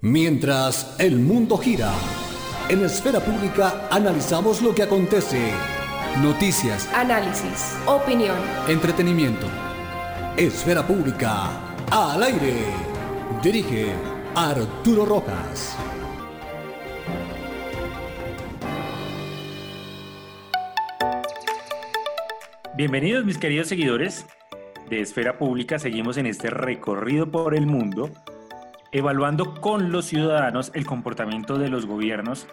Mientras el mundo gira, en Esfera Pública analizamos lo que acontece. Noticias, Análisis, opinión. entretenimiento. Esfera Pública, al aire. Dirige Arturo Rojas. Bienvenidos mis queridos seguidores de Esfera Pública. Seguimos en este recorrido por el mundo, evaluando con los ciudadanos el comportamiento de los gobiernos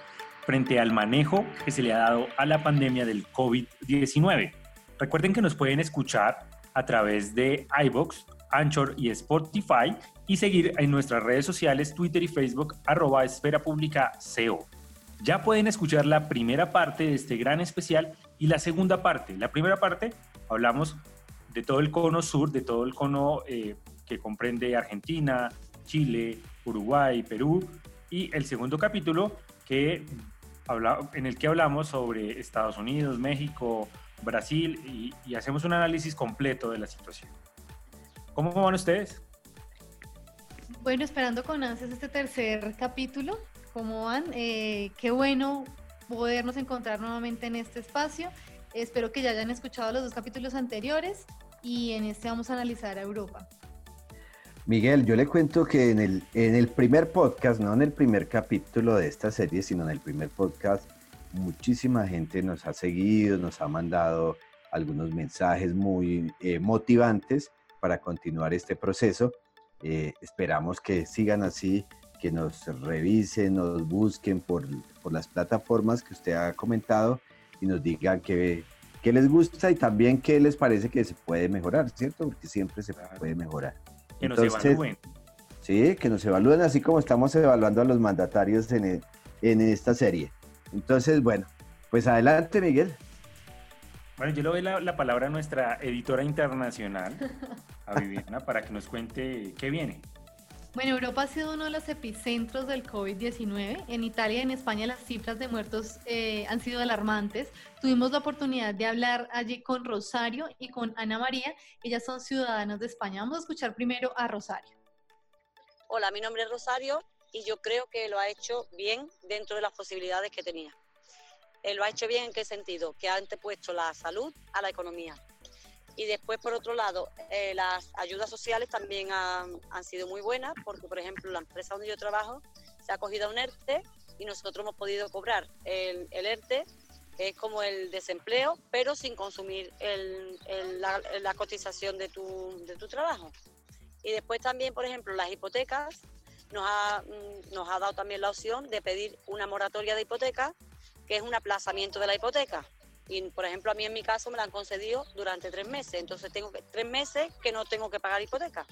frente al manejo que se le ha dado a la pandemia del COVID-19. Recuerden que nos pueden escuchar a través de iBox, Anchor y Spotify y seguir en nuestras redes sociales Twitter y Facebook arroba Esfera Pública CO. Ya pueden escuchar la primera parte de este gran especial y la segunda parte. La primera parte hablamos de todo el cono sur, de todo el cono eh, que comprende Argentina, Chile, Uruguay, Perú y el segundo capítulo que habla, en el que hablamos sobre Estados Unidos, México, Brasil y, y hacemos un análisis completo de la situación. ¿Cómo van ustedes? Bueno, esperando con ansias este tercer capítulo. ¿Cómo van? Eh, qué bueno podernos encontrar nuevamente en este espacio. Espero que ya hayan escuchado los dos capítulos anteriores y en este vamos a analizar a Europa. Miguel, yo le cuento que en el, en el primer podcast, no en el primer capítulo de esta serie, sino en el primer podcast, muchísima gente nos ha seguido, nos ha mandado algunos mensajes muy eh, motivantes para continuar este proceso. Eh, esperamos que sigan así, que nos revisen, nos busquen por, por las plataformas que usted ha comentado y nos digan qué, qué les gusta y también qué les parece que se puede mejorar, ¿cierto? Porque siempre se puede mejorar. Que nos Entonces, evalúen. Sí, que nos evalúen así como estamos evaluando a los mandatarios en, en esta serie. Entonces, bueno, pues adelante, Miguel. Bueno, yo le doy la, la palabra a nuestra editora internacional, a Viviana, para que nos cuente qué viene. Bueno, Europa ha sido uno de los epicentros del COVID-19. En Italia y en España las cifras de muertos eh, han sido alarmantes. Tuvimos la oportunidad de hablar allí con Rosario y con Ana María. Ellas son ciudadanas de España. Vamos a escuchar primero a Rosario. Hola, mi nombre es Rosario y yo creo que lo ha hecho bien dentro de las posibilidades que tenía. Eh, lo ha hecho bien en qué sentido? Que ha antepuesto la salud a la economía. Y después, por otro lado, eh, las ayudas sociales también han, sido muy buenas, porque, por ejemplo, la empresa donde yo trabajo se ha cogido un ERTE y nosotros hemos podido cobrar el, ERTE, que es como el desempleo, pero sin consumir el- la, la cotización de tu, de tu trabajo. Y después también, por ejemplo, las hipotecas, nos ha, mm, nos ha dado también la opción de pedir una moratoria de hipoteca, que es un aplazamiento de la hipoteca. Y, por ejemplo, a mí en mi caso me la han concedido durante tres meses. Entonces tengo que, tres meses que no tengo que pagar hipoteca.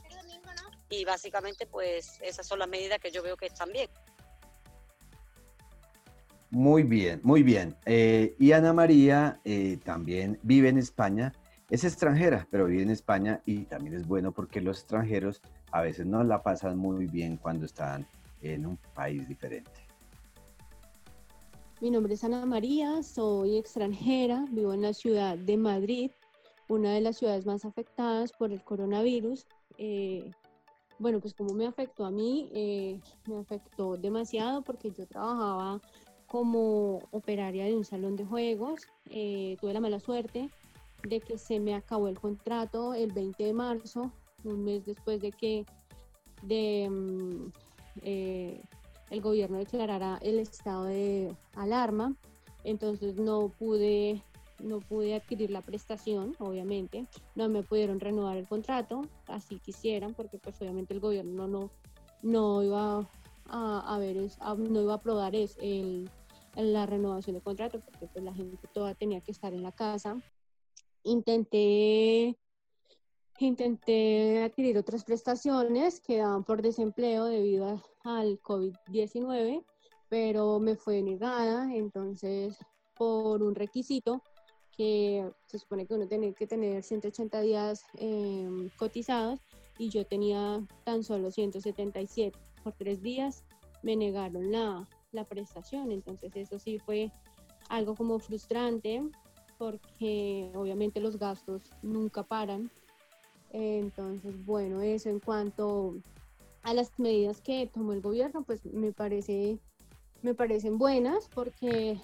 Y básicamente, pues esas son las medidas que yo veo que están bien. Muy bien, muy bien. Eh, y Ana María eh, también vive en España. Es extranjera, pero vive en España y también es bueno porque los extranjeros a veces no la pasan muy bien cuando están en un país diferente. Mi nombre es Ana María, soy extranjera, vivo en la ciudad de Madrid, una de las ciudades más afectadas por el coronavirus. Eh, bueno, pues como me afectó a mí, eh, me afectó demasiado porque yo trabajaba como operaria de un salón de juegos. Eh, tuve la mala suerte de que se me acabó el contrato el 20 de marzo, un mes después de que de, mm, el gobierno declarara el estado de alarma, entonces no pude, no pude adquirir la prestación, obviamente, no me pudieron renovar el contrato, así quisieran, porque pues obviamente el gobierno no, no iba a, a ver, a- no iba a aprobar es, el, la renovación de contrato, porque pues la gente toda tenía que estar en la casa. Intenté Intenté adquirir otras prestaciones que daban por desempleo debido a- al COVID-19, pero me fue negada, entonces por un requisito que se supone que uno tiene que tener 180 días em, cotizados y yo tenía tan solo 177 por tres días, me negaron la, la prestación, entonces eso sí fue algo como frustrante porque obviamente los gastos nunca paran. Entonces, bueno, eso en cuanto a las medidas que tomó el gobierno, pues me parece me parecen buenas porque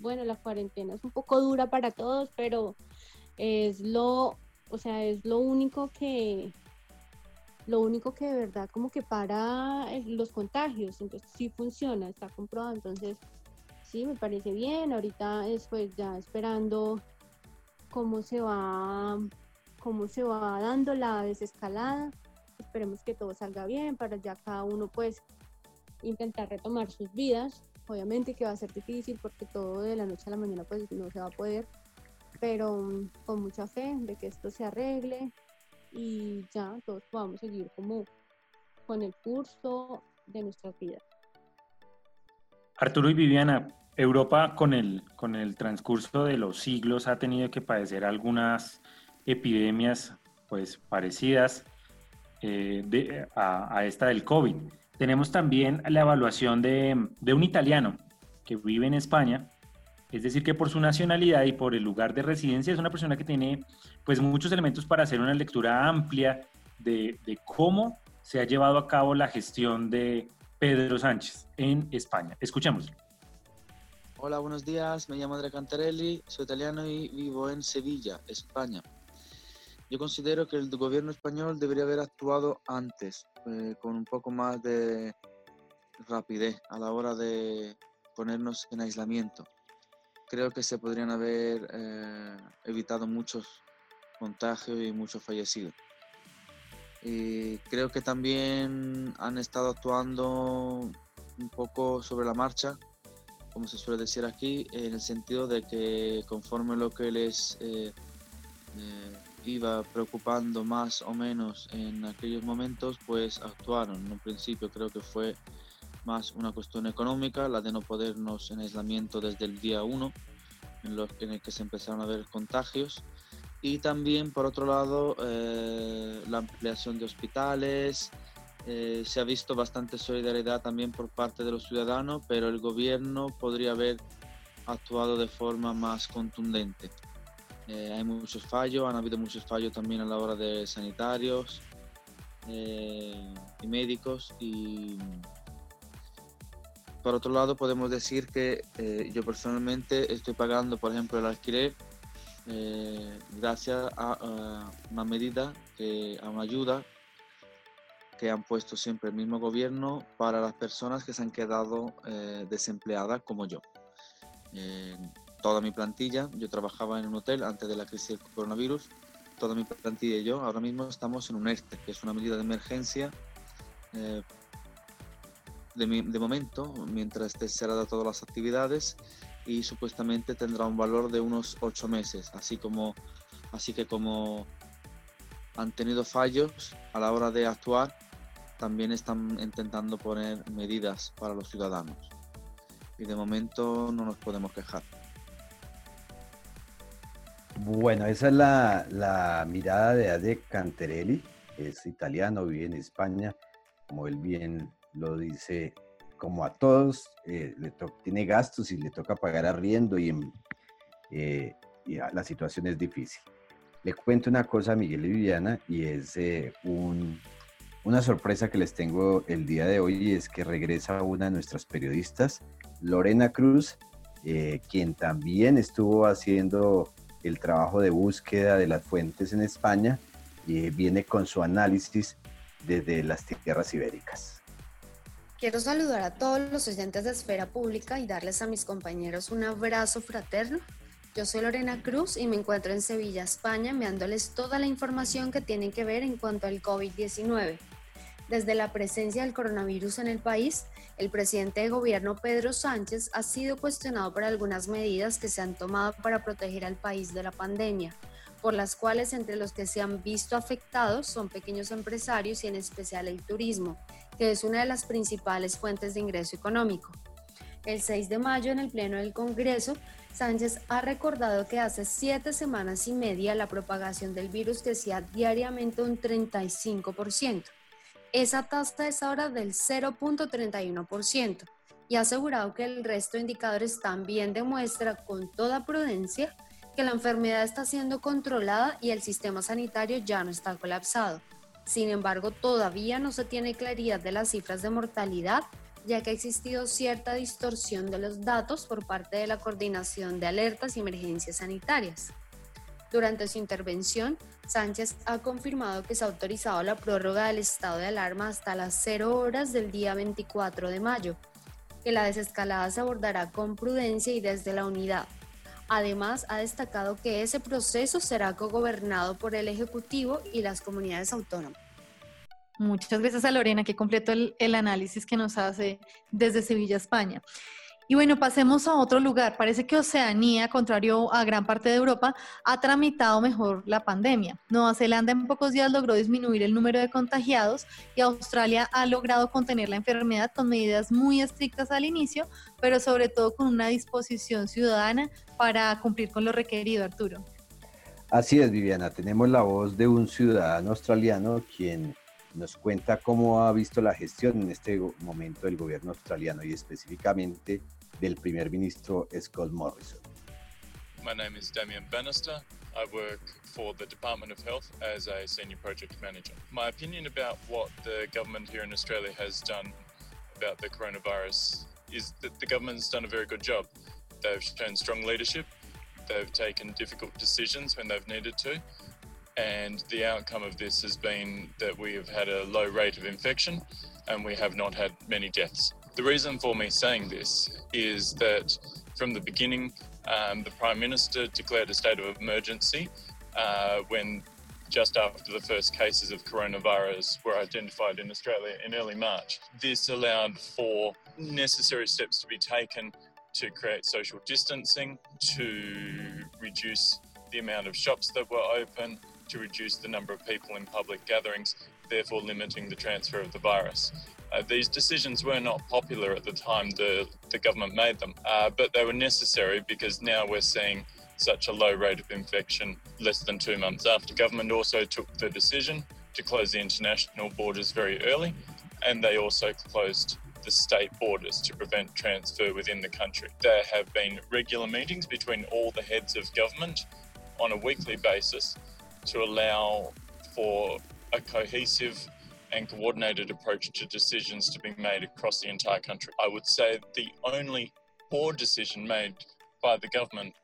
bueno, la cuarentena es un poco dura para todos, pero es lo, o sea, es lo único que lo único que de verdad como que para los contagios, entonces sí funciona, está comprobado, entonces sí me parece bien, ahorita es pues ya esperando cómo se va cómo se va dando la desescalada. Esperemos que todo salga bien para ya cada uno pues intentar retomar sus vidas. Obviamente que va a ser difícil porque todo de la noche a la mañana pues no se va a poder, pero mm, con mucha fe de que esto se arregle y ya todos podamos seguir como con el curso de nuestra vida. Arturo y Viviana, Europa con el, con el transcurso de los siglos ha tenido que padecer algunas epidemias pues parecidas eh, a, esta del COVID. Tenemos también la evaluación de, un italiano que vive en España, es decir, que por su nacionalidad y por el lugar de residencia es una persona que tiene pues muchos elementos para hacer una lectura amplia de, de, cómo se ha llevado a cabo la gestión de Pedro Sánchez en España. Escuchémoslo. Hola, buenos días. Me llamo Andrea Cantarelli, soy italiano y vivo en Sevilla, España. Yo considero que el gobierno español debería haber actuado antes, eh, con un poco más de rapidez a la hora de ponernos en aislamiento. Creo que se podrían haber eh, evitado muchos contagios y muchos fallecidos. Y creo que también han estado actuando un poco sobre la marcha, como se suele decir aquí, en el sentido de que conforme lo que les eh, iba preocupando más o menos en aquellos momentos, pues actuaron. En un principio creo que fue más una cuestión económica, la de no podernos en aislamiento desde el día 1, en, en el que se empezaron a ver contagios. Y también, por otro lado, eh, la ampliación de hospitales. Eh, se ha visto bastante solidaridad también por parte de los ciudadanos, pero el gobierno podría haber actuado de forma más contundente. Eh, hay muchos fallos, han habido muchos fallos también a la hora de sanitarios eh, y médicos. Y por otro lado, podemos decir que eh, yo personalmente estoy pagando, por ejemplo, el alquiler gracias a, una medida, a una ayuda que han puesto siempre el mismo gobierno para las personas que se han quedado desempleadas como yo toda mi plantilla, yo trabajaba en un hotel antes de la crisis del coronavirus, toda mi plantilla y yo ahora mismo estamos en un ERTE, que es una medida de emergencia eh, de, momento, mientras esté cerrada todas las actividades y supuestamente tendrá un valor de unos ocho meses, así como así que como han tenido fallos a la hora de actuar, también están intentando poner medidas para los ciudadanos. Y de momento no nos podemos quejar. Bueno, esa es la, mirada de Ade Canterelli, es italiano, vive en España, como él bien lo dice, como a todos, eh, le tiene gastos y le toca pagar arriendo y, eh, la situación es difícil. Le cuento una cosa a Miguel y Viviana y es eh, una sorpresa que les tengo el día de hoy es que regresa una de nuestras periodistas, Lorena Cruz, quien también estuvo haciendo el trabajo de búsqueda de las fuentes en España y viene con su análisis desde las tierras ibéricas. Quiero saludar a todos los oyentes de Esfera Pública y darles a mis compañeros un abrazo fraterno. Yo soy Lorena Cruz y me encuentro en Sevilla, España, enviándoles toda la información que tienen que ver en cuanto al COVID-19. Desde la presencia del coronavirus en el país, el presidente de gobierno Pedro Sánchez ha sido cuestionado por algunas medidas que se han tomado para proteger al país de la pandemia, por las cuales entre los que se han visto afectados son pequeños empresarios y en especial el turismo, que es una de las principales fuentes de ingreso económico. El 6 de mayo, en el Pleno del Congreso, Sánchez ha recordado que hace siete semanas y media la propagación del virus crecía diariamente un 35%. Esa tasa es ahora del 0.31% y ha asegurado que el resto de indicadores también demuestra con toda prudencia que la enfermedad está siendo controlada y el sistema sanitario ya no está colapsado. Sin embargo, todavía no se tiene claridad de las cifras de mortalidad, ya que ha existido cierta distorsión de los datos por parte de la Coordinación de Alertas y Emergencias Sanitarias. Durante su intervención, Sánchez ha confirmado que se ha autorizado la prórroga del estado de alarma hasta las 0 horas del día 24 de mayo, que la desescalada se abordará con prudencia y desde la unidad. Además, ha destacado que ese proceso será cogobernado por el Ejecutivo y las comunidades autónomas. Muchas gracias a Lorena que completó el, el análisis que nos hace desde Sevilla, España. Y bueno, pasemos a otro lugar. Parece que Oceanía, contrario a gran parte de Europa, ha tramitado mejor la pandemia. Nueva Zelanda en pocos días logró disminuir el número de contagiados y Australia ha logrado contener la enfermedad con medidas muy estrictas al inicio, pero sobre todo con una disposición ciudadana para cumplir con lo requerido, Arturo. Así es, Viviana. Tenemos la voz de un ciudadano australiano quien nos cuenta cómo ha visto la gestión en este momento del gobierno australiano y específicamente del primer ministro Scott Morrison. My name is Damien Bannister. I work for the Department of Health as a senior project manager. My opinion about what the government here in Australia has done about the coronavirus is that the government's done a very good job. They've shown strong leadership. They've taken difficult decisions when they've needed to. And the outcome of this has been that we have had a low rate of infection and we have not had many deaths. The reason for me saying this is that from the beginning, um, the Prime Minister declared a state of emergency uh, when just after the first cases of coronavirus were identified in Australia in early March. This allowed for necessary steps to be taken to create social distancing, to reduce the amount of shops that were open, to reduce the number of people in public gatherings, therefore limiting the transfer of the virus. Uh, these decisions were not popular at the time the, the government made them, uh, but they were necessary because now we're seeing such a low rate of infection less than two months after. Government also took the decision to close the international borders very early, and they also closed the state borders to prevent transfer within the country. There have been regular meetings between all the heads of government on a weekly basis to allow for a cohesive and coordinated approach to decisions to be made across the entire country. I would say the only poor decision made by the government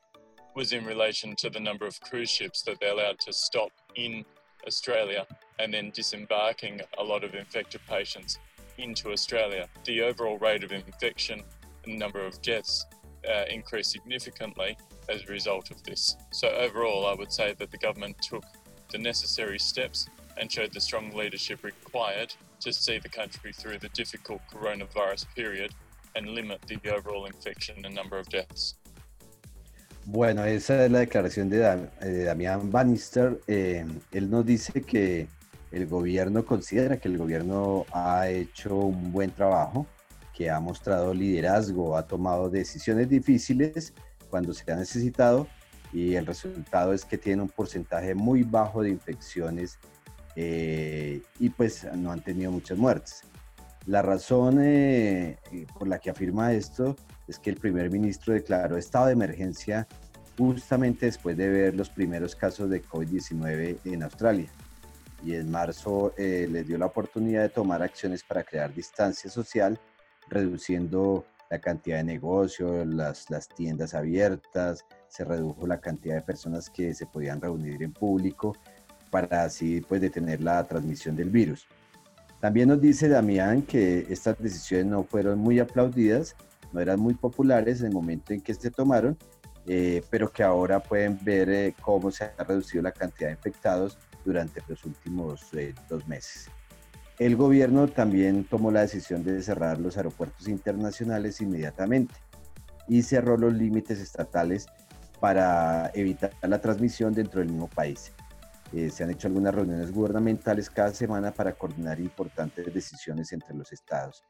was in relation to the number of cruise ships that they're allowed to stop in Australia and then disembarking a lot of infected patients into Australia. The overall rate of infection and number of deaths uh, increased significantly as a result of this. So, overall, I would say that the government took the necessary steps and showed the strong leadership required to see the country through the difficult coronavirus period and limit the overall infection and number of deaths. Bueno, esa es la declaración de, Dam de Damián Bannister. Eh, él nos dice que el gobierno considera que el gobierno ha hecho un buen trabajo, que ha mostrado liderazgo, ha tomado decisiones difíciles cuando se ha necesitado y el resultado es que tiene un porcentaje muy bajo de infecciones eh, y pues no han tenido muchas muertes. La razón eh, eh, por la que afirma esto es que el primer ministro declaró estado de emergencia justamente después de ver los primeros casos de COVID-19 en Australia. Y en marzo eh, les dio la oportunidad de tomar acciones para crear distancia social, reduciendo la cantidad de negocios, las, las tiendas abiertas, se redujo la cantidad de personas que se podían reunir en público para así pues detener la transmisión del virus. También nos dice Damián que estas decisiones no fueron muy aplaudidas, no eran muy populares en el momento en que se tomaron, eh, pero que ahora pueden ver eh, cómo se ha reducido la cantidad de infectados durante los últimos eh, dos meses. El gobierno también tomó la decisión de cerrar los aeropuertos internacionales inmediatamente y cerró los límites estatales para evitar la transmisión dentro del mismo país. Eh, se han hecho algunas reuniones gubernamentales cada semana para coordinar importantes decisiones entre los estados.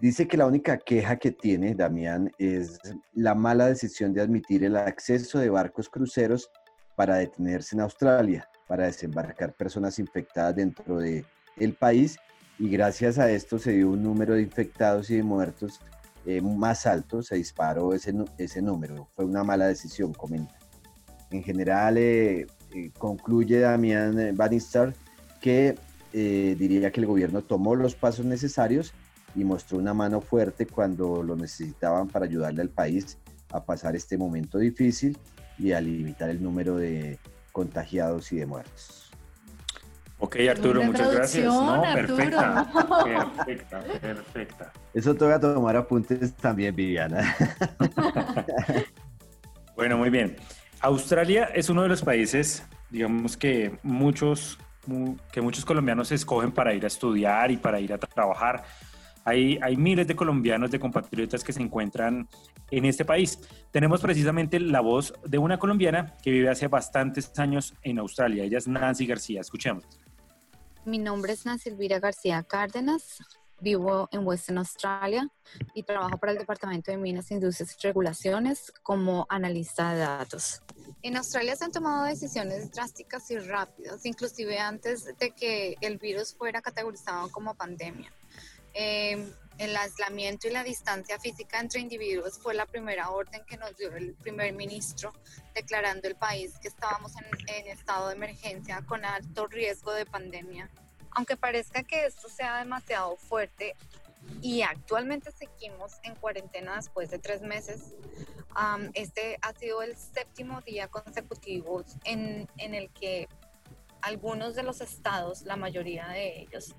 Dice que la única queja que tiene Damián es la mala decisión de admitir el acceso de barcos cruceros para detenerse en Australia, para desembarcar personas infectadas dentro del el país y gracias a esto se dio un número de infectados y de muertos eh, más alto, se disparó ese, ese número. Fue una mala decisión, comenta. En general, eh, concluye Damián Bannister que eh, diría que el gobierno tomó los pasos necesarios y mostró una mano fuerte cuando lo necesitaban para ayudarle al país a pasar este momento difícil y a limitar el número de contagiados y de muertos. Ok, Arturo, muchas gracias. No, perfecta, perfecta, perfecta. Eso toca tomar apuntes también, Viviana. bueno, muy bien. Australia es uno de los países, digamos que muchos, que muchos colombianos escogen para ir a estudiar y para ir a trabajar. Hay, hay, miles de colombianos, de compatriotas que se encuentran en este país. Tenemos precisamente la voz de una colombiana que vive hace bastantes años en Australia. Ella es Nancy García. Escuchemos. Mi nombre es Nancy Elvira García Cárdenas, vivo en Western Australia y trabajo para el Departamento de Minas, Industrias y Regulaciones como analista de datos. En Australia se han tomado decisiones drásticas y rápidas, inclusive antes de que el virus fuera categorizado como pandemia. Eh, el aislamiento y la distancia física entre individuos fue la primera orden que nos dio el primer ministro, declarando el país que estábamos en, estado de emergencia con alto riesgo de pandemia. Aunque parezca que esto sea demasiado fuerte y actualmente seguimos en cuarentena después de tres meses, este ha sido el séptimo día consecutivo en, en el que algunos de los estados, la mayoría de ellos,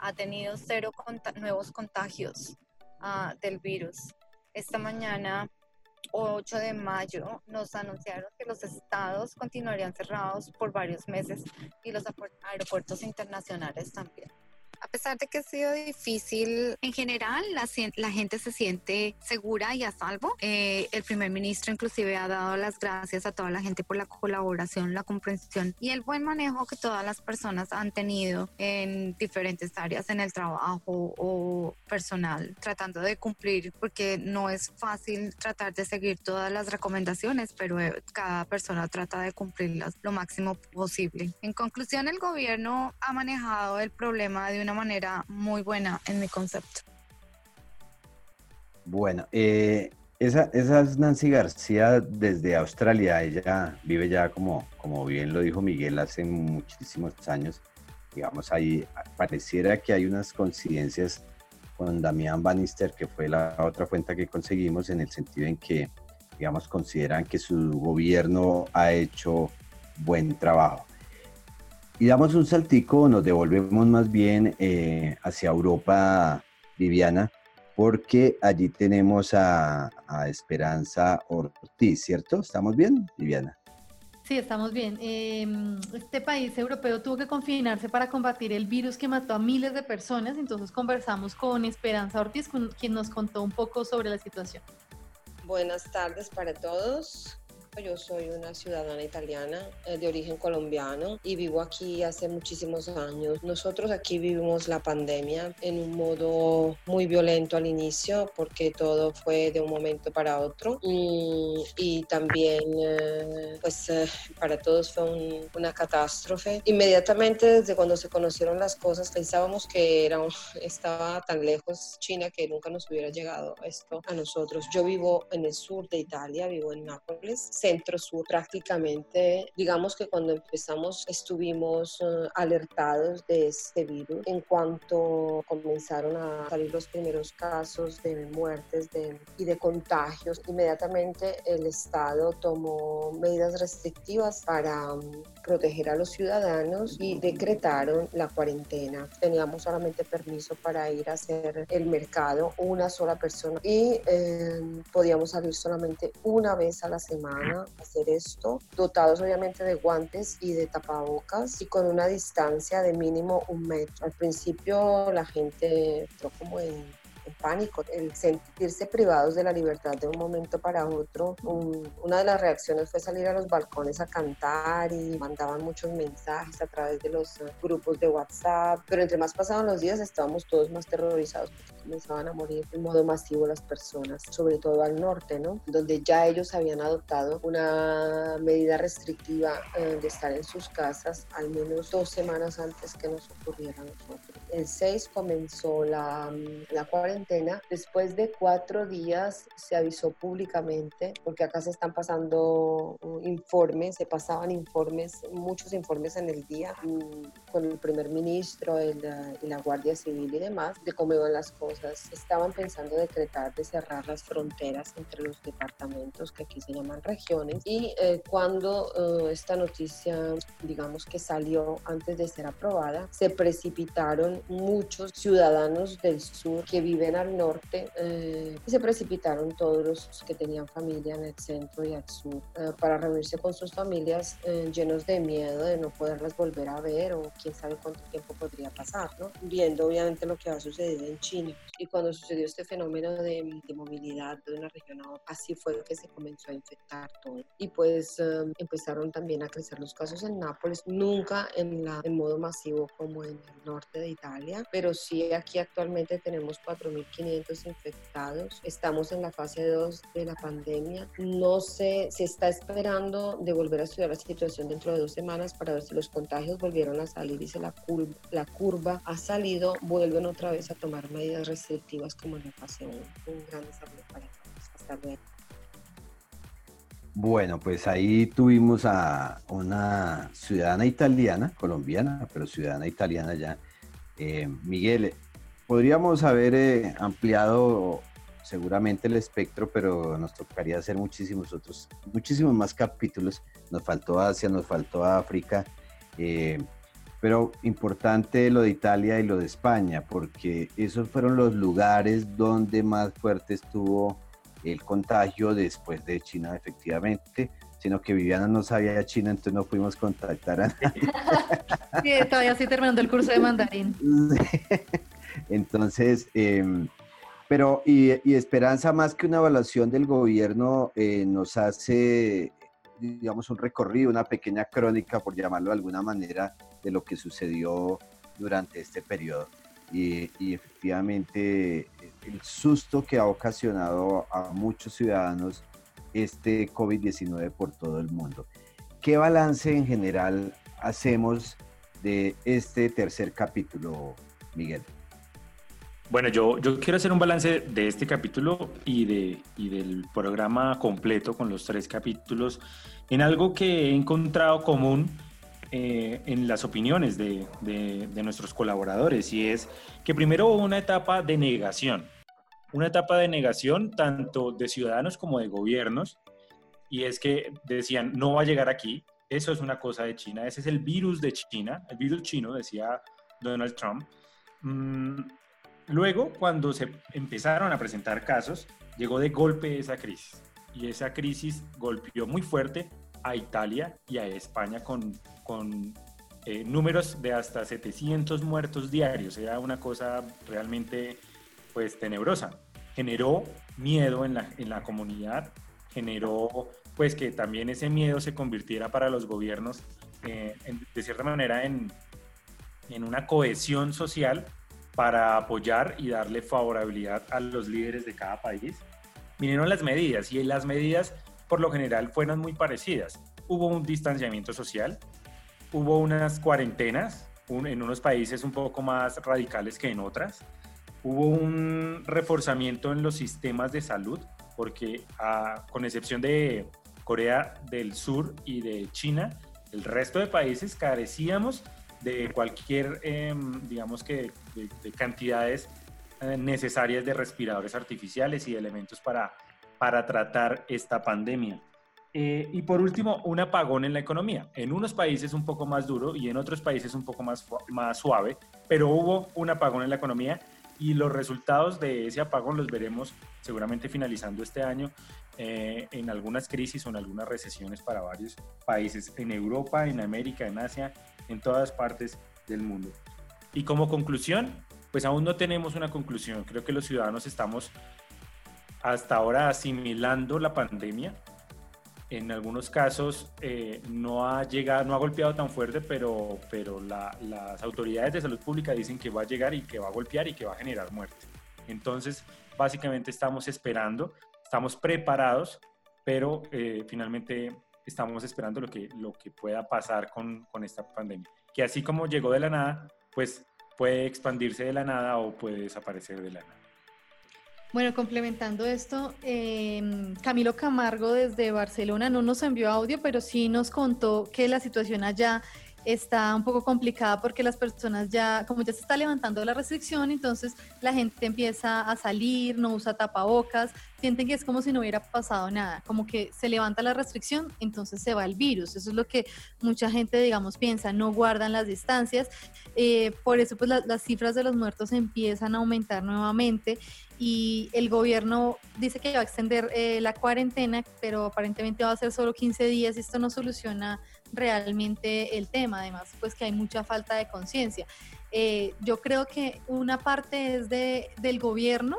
ha tenido cero nuevos contagios ah, del virus. Esta mañana, 8 de mayo, nos anunciaron que los estados continuarían cerrados por varios meses y los aeropuertos internacionales también. A pesar de que ha sido difícil, en general la, la gente se siente segura y a salvo. Eh, el primer ministro inclusive ha dado las gracias a toda la gente por la colaboración, la comprensión y el buen manejo que todas las personas han tenido en diferentes áreas, en el trabajo o personal, tratando de cumplir, porque no es fácil tratar de seguir todas las recomendaciones, pero eh, cada persona trata de cumplirlas lo máximo posible. En conclusión, el gobierno ha manejado el problema de una manera muy buena en mi concepto. Bueno, eh, esa, esa, es Nancy García desde Australia. Ella vive ya, como, como bien lo dijo Miguel, hace muchísimos años. Digamos, ahí pareciera que hay unas coincidencias con Damián Bannister, que fue la otra cuenta que conseguimos, en el sentido en que, digamos, consideran que su gobierno ha hecho buen trabajo. Y damos un saltico, nos devolvemos más bien eh, hacia Europa, Viviana, porque allí tenemos a, Esperanza Ortiz, ¿cierto? ¿Estamos bien, Viviana? Sí, estamos bien. Em, este país europeo tuvo que confinarse para combatir el virus que mató a miles de personas, entonces conversamos con Esperanza Ortiz, quien nos contó un poco sobre la situación. Buenas tardes para todos. Yo soy una ciudadana italiana eh, de origen colombiano y vivo aquí hace muchísimos años. Nosotros aquí vivimos la pandemia en un modo muy violento al inicio porque todo fue de un momento para otro mm, y, también eh, pues eh, para todos fue una catástrofe. Inmediatamente desde cuando se conocieron las cosas pensábamos que era, estaba tan lejos China que nunca nos hubiera llegado esto a nosotros. Yo vivo en el sur de Italia, vivo en Nápoles centro-sur prácticamente. Digamos que cuando empezamos estuvimos eh, alertados de este virus. En cuanto comenzaron a salir los primeros casos de muertes y de contagios, inmediatamente el Estado tomó medidas restrictivas para mm, proteger a los ciudadanos y decretaron la cuarentena. Teníamos solamente permiso para ir a hacer el mercado una sola persona y eh, podíamos salir solamente una vez a la semana hacer esto, dotados obviamente de guantes y de tapabocas y con una distancia de mínimo un metro. Al principio la gente entró como en pánico, el sentirse privados de la libertad de un momento para otro. una de las reacciones fue salir a los balcones a cantar y mandaban muchos mensajes a través de los grupos de WhatsApp, pero entre más pasaban los días estábamos todos más terrorizados porque comenzaban a morir de modo masivo las personas, sobre todo al norte, ¿no? Donde ya ellos habían adoptado una medida restrictiva eh, de estar en sus casas al menos dos semanas antes que nos ocurriera a nosotros. El 6 comenzó la, la cuarentena. Después de cuatro días se avisó públicamente, porque acá se están pasando uh, informes, se pasaban informes, muchos informes en el día mm, con el primer ministro el, y la Guardia Civil y demás, de cómo iban las cosas. Estaban pensando decretar de cerrar las fronteras entre los departamentos que aquí se llaman regiones y eh, cuando uh, esta noticia, digamos que salió antes de ser aprobada, se precipitaron muchos ciudadanos del sur que viven al norte, eh, se precipitaron todos los que tenían familia en el centro y al sur eh, para reunirse con sus familias eh, llenos de miedo de no poderlas volver a ver o quién sabe cuánto tiempo podría pasar, ¿no? Viendo obviamente lo que va a suceder en China. Y cuando sucedió este fenómeno de, de movilidad de una región a otra, así fue que se comenzó a infectar todo. Y pues empezaron también a crecer los casos en Nápoles, nunca en, la, en modo masivo como en el norte de Italia, pero sí aquí actualmente tenemos 4.500 infectados. Estamos en la fase 2 de la pandemia. No sé, se está esperando de volver a estudiar la situación dentro de dos semanas para ver si los contagios volvieron a salir y si la curva, la curva ha salido, vuelven otra vez a tomar medidas restrictivas como en la fase 1. Un gran desarrollo para todos. Hasta luego. Bueno, pues ahí tuvimos a una ciudadana italiana, colombiana, pero ciudadana italiana ya. Eh, Miguel, podríamos haber eh, ampliado seguramente el espectro, pero nos tocaría hacer muchísimos otros, muchísimos más capítulos. Nos faltó Asia, nos faltó África, eh, pero importante lo de Italia y lo de España, porque esos fueron los lugares donde más fuerte estuvo el contagio después de China, efectivamente, sino que Viviana no sabía de China, entonces no pudimos contactar a nadie. Sí, todavía estoy terminando el curso de mandarín. Entonces, em, pero y, esperanza más que una evaluación del gobierno eh, nos hace, digamos, un recorrido, una pequeña crónica, por llamarlo de alguna manera, de lo que sucedió durante este periodo. Y, y efectivamente el susto que ha ocasionado a muchos ciudadanos este COVID-19 por todo el mundo. ¿Qué balance en general hacemos de este tercer capítulo, Miguel? Bueno, yo, yo quiero hacer un balance de este capítulo y, de, y del programa completo con los tres capítulos en algo que he encontrado común eh, en las opiniones de, de, nuestros colaboradores y es que primero hubo una etapa de negación, una etapa de negación tanto de ciudadanos como de gobiernos y es que decían no va a llegar aquí, eso es una cosa de China, ese es el virus de China, el virus chino, decía Donald Trump. Mm, luego, cuando se empezaron a presentar casos, llegó de golpe esa crisis y esa crisis golpeó muy fuerte a Italia y a España con, con eh, números de hasta 700 muertos diarios. Era una cosa realmente pues tenebrosa. Generó miedo en la, en la comunidad, generó pues que también ese miedo se convirtiera para los gobiernos eh, de cierta manera en, en una cohesión social para apoyar y darle favorabilidad a los líderes de cada país. Vinieron las medidas y las medidas por lo general fueron muy parecidas. Hubo un distanciamiento social, hubo unas cuarentenas, en unos países un poco más radicales que en otras, hubo un reforzamiento en los sistemas de salud, porque ah, con excepción de Corea del Sur y de China, el resto de países carecíamos de cualquier, em, digamos que, de, cantidades eh, necesarias de respiradores artificiales y de elementos para para tratar esta pandemia. Eh, y por último, un apagón en la economía. En unos países un poco más duro y en otros países un poco más, más suave, pero hubo un apagón en la economía y los resultados de ese apagón los veremos seguramente finalizando este año eh, en algunas crisis o en algunas recesiones para varios países, en Europa, en América, en Asia, en todas partes del mundo. Y como conclusión, pues aún no tenemos una conclusión. Creo que los ciudadanos estamos hasta ahora asimilando la pandemia. En algunos casos eh, no ha llegado, no ha golpeado tan fuerte, pero, pero las autoridades de salud pública dicen que va a llegar y que va a golpear y que va a generar muerte. Entonces, básicamente estamos esperando, estamos preparados, pero eh, finalmente estamos esperando lo que, lo que pueda pasar con, con esta pandemia. Que así como llegó de la nada, pues puede expandirse de la nada o puede desaparecer de la nada. Bueno, complementando esto, em, Camilo Camargo desde Barcelona no nos envió audio, pero sí nos contó que la situación allá está un poco complicada porque las personas ya, como ya se está levantando la restricción, entonces la gente empieza a salir, no usa tapabocas, sienten que es como si no hubiera pasado nada, como que se levanta la restricción, entonces se va el virus. Eso es lo que mucha gente, digamos, piensa, no guardan las distancias. Eh, por eso, pues las cifras de los muertos empiezan a aumentar nuevamente y el gobierno dice que va a extender eh, la cuarentena, pero aparentemente va a ser solo 15 días y esto no soluciona realmente el tema, además pues que hay mucha falta de conciencia. Eh, yo creo que una parte es de, del gobierno,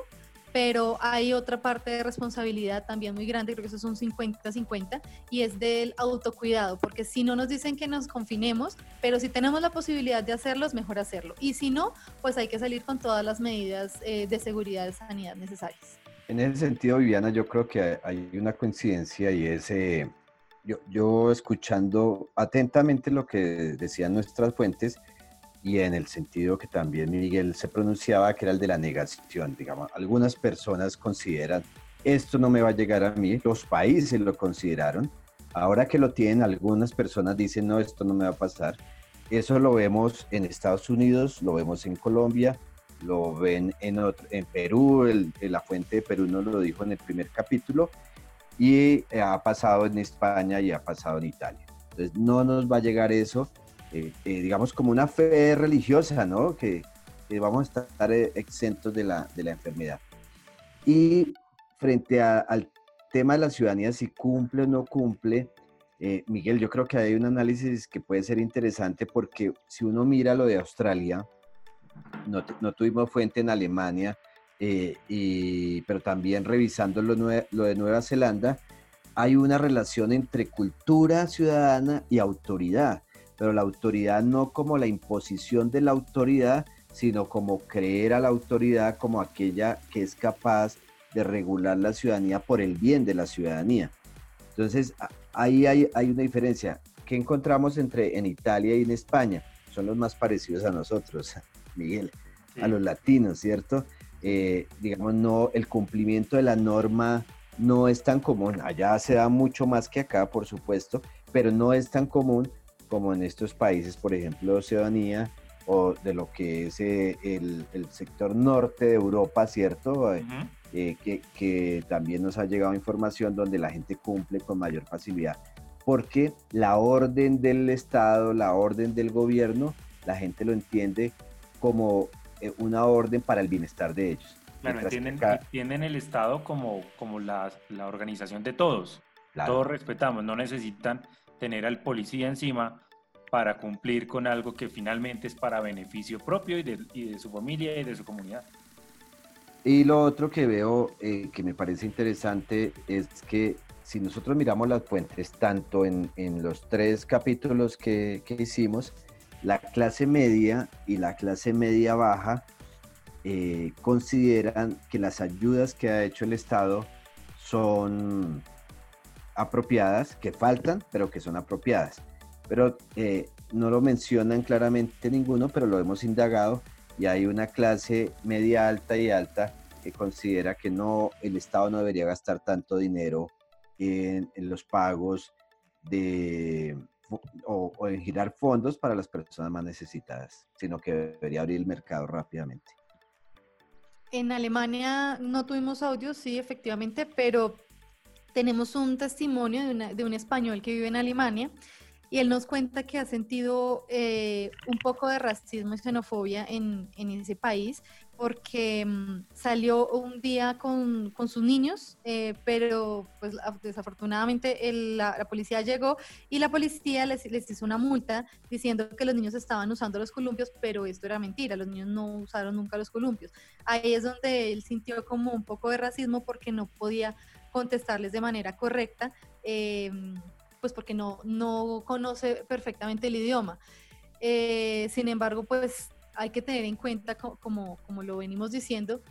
pero hay otra parte de responsabilidad también muy grande, creo que eso es un 50-50, y es del autocuidado, porque si no nos dicen que nos confinemos, pero si tenemos la posibilidad de hacerlo, es mejor hacerlo. Y si no, pues hay que salir con todas las medidas eh, de seguridad y sanidad necesarias. En ese sentido, Viviana, yo creo que hay una coincidencia y es, eh, yo, yo escuchando atentamente lo que decían nuestras fuentes, y en el sentido que también Miguel se pronunciaba, que era el de la negación. Digamos, algunas personas consideran, esto no me va a llegar a mí, los países lo consideraron, ahora que lo tienen, algunas personas dicen, no, esto no me va a pasar. Eso lo vemos en Estados Unidos, lo vemos en Colombia, lo ven en, en Perú, el, la fuente de Perú nos lo dijo en el primer capítulo, y ha pasado en España y ha pasado en Italia. Entonces no nos va a llegar eso eh, eh, digamos, como una fe religiosa, ¿no? Que, vamos a estar eh, exentos de la, de la enfermedad. Y frente al tema de la ciudadanía, si cumple o no cumple, Miguel, yo creo que hay un análisis que puede ser interesante porque si uno mira lo de Australia, no, no tuvimos fuente en Alemania, y, pero también revisando lo, lo de Nueva Zelanda, hay una relación entre cultura ciudadana y autoridad pero la autoridad no como la imposición de la autoridad, sino como creer a la autoridad como aquella que es capaz de regular la ciudadanía por el bien de la ciudadanía. Entonces, ahí hay, hay una diferencia. ¿Qué encontramos entre en Italia y en España? Son los más parecidos a nosotros, Miguel, a los latinos, ¿cierto? Eh, digamos, no, el cumplimiento de la norma no es tan común. Allá se da mucho más que acá, por supuesto, pero no es tan común como en estos países, por ejemplo, Oceanía o de lo que es eh, el, sector norte de Europa, ¿cierto? Eh, eh, que, que, también nos ha llegado información donde la gente cumple con mayor facilidad. Porque la orden del Estado, la orden del gobierno, la gente lo entiende como una orden para el bienestar de ellos. Claro, entienden, el Estado como, como la, la organización de todos. Todos respetamos, no necesitan tener al policía encima para cumplir con algo que finalmente es para beneficio propio y de, su familia y de su comunidad. Y lo otro que veo eh, que me parece interesante es que si nosotros miramos las fuentes, tanto en, los tres capítulos que, hicimos, la clase media y la clase media baja eh, consideran que las ayudas que ha hecho el Estado son apropiadas, que faltan, pero que son apropiadas. Pero eh, no lo mencionan claramente ninguno, pero lo hemos indagado y hay una clase media alta y alta que considera que no, el Estado no debería gastar tanto dinero en, los pagos de, o, o, en girar fondos para las personas más necesitadas, sino que debería abrir el mercado rápidamente. En Alemania no tuvimos audio, sí, efectivamente, pero tenemos un testimonio de, un español que vive en Alemania y él nos cuenta que ha sentido eh, un poco de racismo y xenofobia en, ese país porque mm, salió un día con, sus niños, eh, pero pues desafortunadamente la, policía llegó y la policía les, les, hizo una multa diciendo que los niños estaban usando los columpios, pero esto era mentira, los niños no usaron nunca los columpios. Ahí es donde él sintió como un poco de racismo porque no podía contestarles de manera correcta, em, pues porque no, no conoce perfectamente el idioma. Eh, sin embargo, pues hay que tener en cuenta, como, como lo venimos diciendo,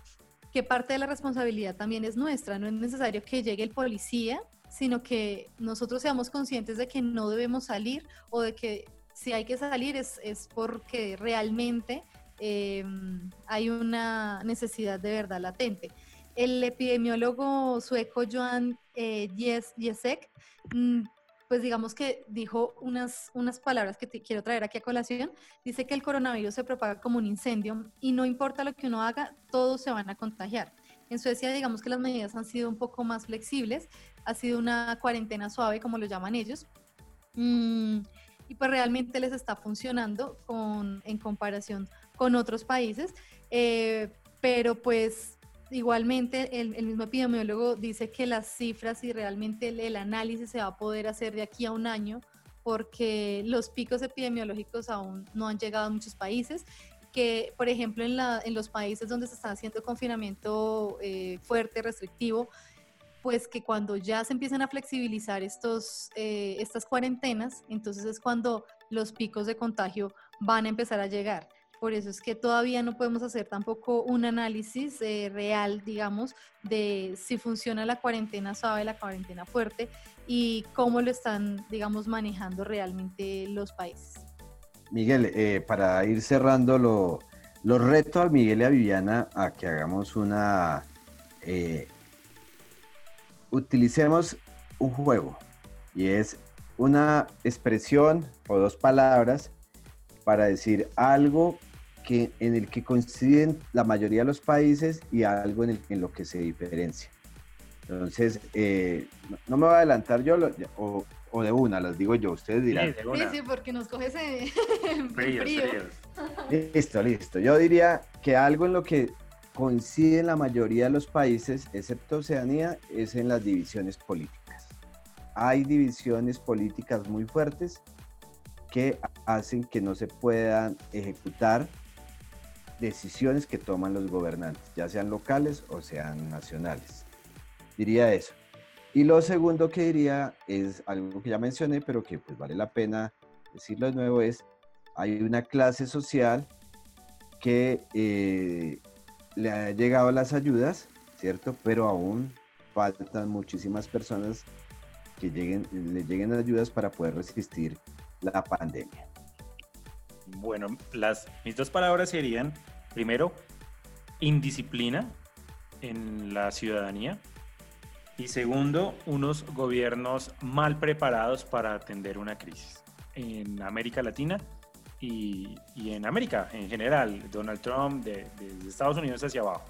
que parte de la responsabilidad también es nuestra. No es necesario que llegue el policía, sino que nosotros seamos conscientes de que no debemos salir o de que si hay que salir es, es porque realmente em, hay una necesidad de verdad latente. El epidemiólogo sueco Joan eh, Jesek, mm, pues digamos que dijo unas, unas palabras que te quiero traer aquí a colación. Dice que el coronavirus se propaga como un incendio y no importa lo que uno haga, todos se van a contagiar. En Suecia, digamos que las medidas han sido un poco más flexibles, ha sido una cuarentena suave, como lo llaman ellos, mm, y pues realmente les está funcionando con, en comparación con otros países, eh, pero pues igualmente el, mismo epidemiólogo dice que las cifras y realmente el, análisis se va a poder hacer de aquí a un año porque los picos epidemiológicos aún no han llegado a muchos países que, por ejemplo, en, los países donde se está haciendo confinamiento eh, fuerte, restrictivo, pues que cuando ya se empiezan a flexibilizar estos, eh, estas cuarentenas, entonces es cuando los picos de contagio van a empezar a llegar. Por eso es que todavía no podemos hacer tampoco un análisis eh, real, digamos, de si funciona la cuarentena suave, la cuarentena fuerte y cómo lo están, digamos, manejando realmente los países. Miguel, eh, para ir cerrando, lo, reto a Miguel y a Viviana a que hagamos una... Eh, utilicemos un juego y es una expresión o dos palabras para decir algo que, en el que coinciden la mayoría de los países y algo en, el, en lo que se diferencia. Entonces, eh, no, me voy a adelantar yo, o, o, de una, las digo yo, ustedes dirán. Sí, sí, porque nos coge ese frío. Listo, listo. Yo diría que algo en lo que coinciden la mayoría de los países, excepto Oceanía, es en las divisiones políticas. Hay divisiones políticas muy fuertes que hacen que no se puedan ejecutar decisiones que toman los gobernantes, ya sean locales o sean nacionales. Diría eso. Y lo segundo que diría es algo que ya mencioné, pero que pues vale la pena decirlo de nuevo, es hay una clase social que eh, le ha llegado las ayudas, ¿cierto? Pero aún faltan muchísimas personas que lleguen, le lleguen ayudas para poder resistir la pandemia. Bueno, las, mis dos palabras serían, primero, indisciplina en la ciudadanía y segundo, unos gobiernos mal preparados para atender una crisis. En América Latina y, en América en general, Donald Trump de, Estados Unidos hacia abajo.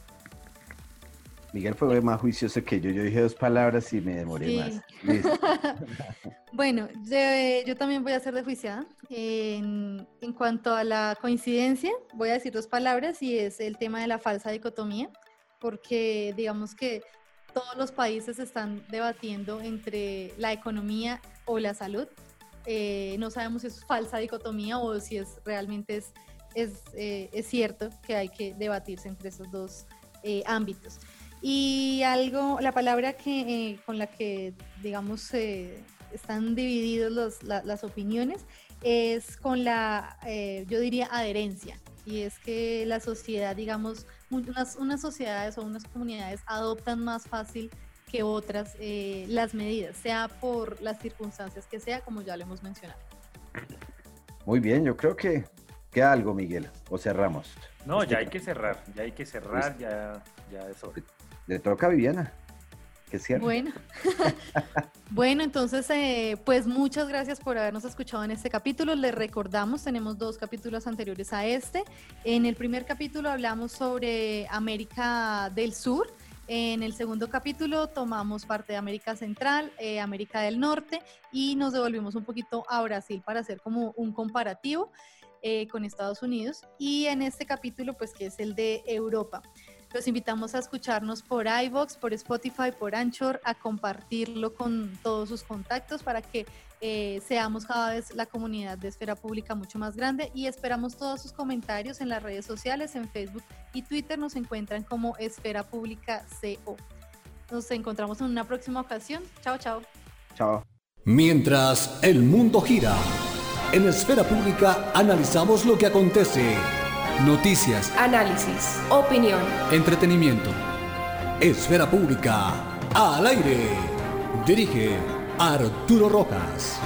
Miguel fue más juicioso que yo. Yo dije dos palabras y me demoré más. bueno, yo, también voy a ser de juiciada. En, en, cuanto a la coincidencia, voy a decir dos palabras y es el tema de la falsa dicotomía, porque digamos que todos los países están debatiendo entre la economía o la salud eh, no sabemos si es falsa dicotomía o si es realmente es, es, eh, es cierto que hay que debatirse entre esos dos eh, ámbitos. Y algo, la palabra que, con la que, digamos, están divididos las opiniones es con la, yo diría, adherencia. Y es que la sociedad, digamos, unas, unas sociedades o unas comunidades adoptan más fácil que otras eh, las medidas, sea por las circunstancias que sea, como ya lo hemos mencionado. Muy bien, yo creo que queda algo, Miguel, o cerramos. No, ya hay que cerrar, ya hay que cerrar, ya, ya eso. Le toca Viviana. Que cierre. Bueno, bueno, entonces, eh, pues muchas gracias por habernos escuchado en este capítulo. Les recordamos, tenemos dos capítulos anteriores a este. En el primer capítulo hablamos sobre América del Sur, en el segundo capítulo tomamos parte de América Central, eh, América del Norte y nos devolvimos un poquito a Brasil para hacer como un comparativo eh, con Estados Unidos. Y en este capítulo, pues que es el de Europa. Los invitamos a escucharnos por iVoox, por Spotify, por Anchor, a compartirlo con todos sus contactos para que eh, seamos cada vez la comunidad de esfera pública mucho más grande y esperamos todos sus comentarios en las redes sociales, en Facebook y Twitter nos encuentran como Esfera Pública CO. Nos encontramos en una próxima ocasión. Chao, chao. Chao. Mientras el mundo gira, en Esfera Pública analizamos lo que acontece. Noticias, análisis, opinión, entretenimiento. Esfera Pública al aire. Dirige Arturo Rojas.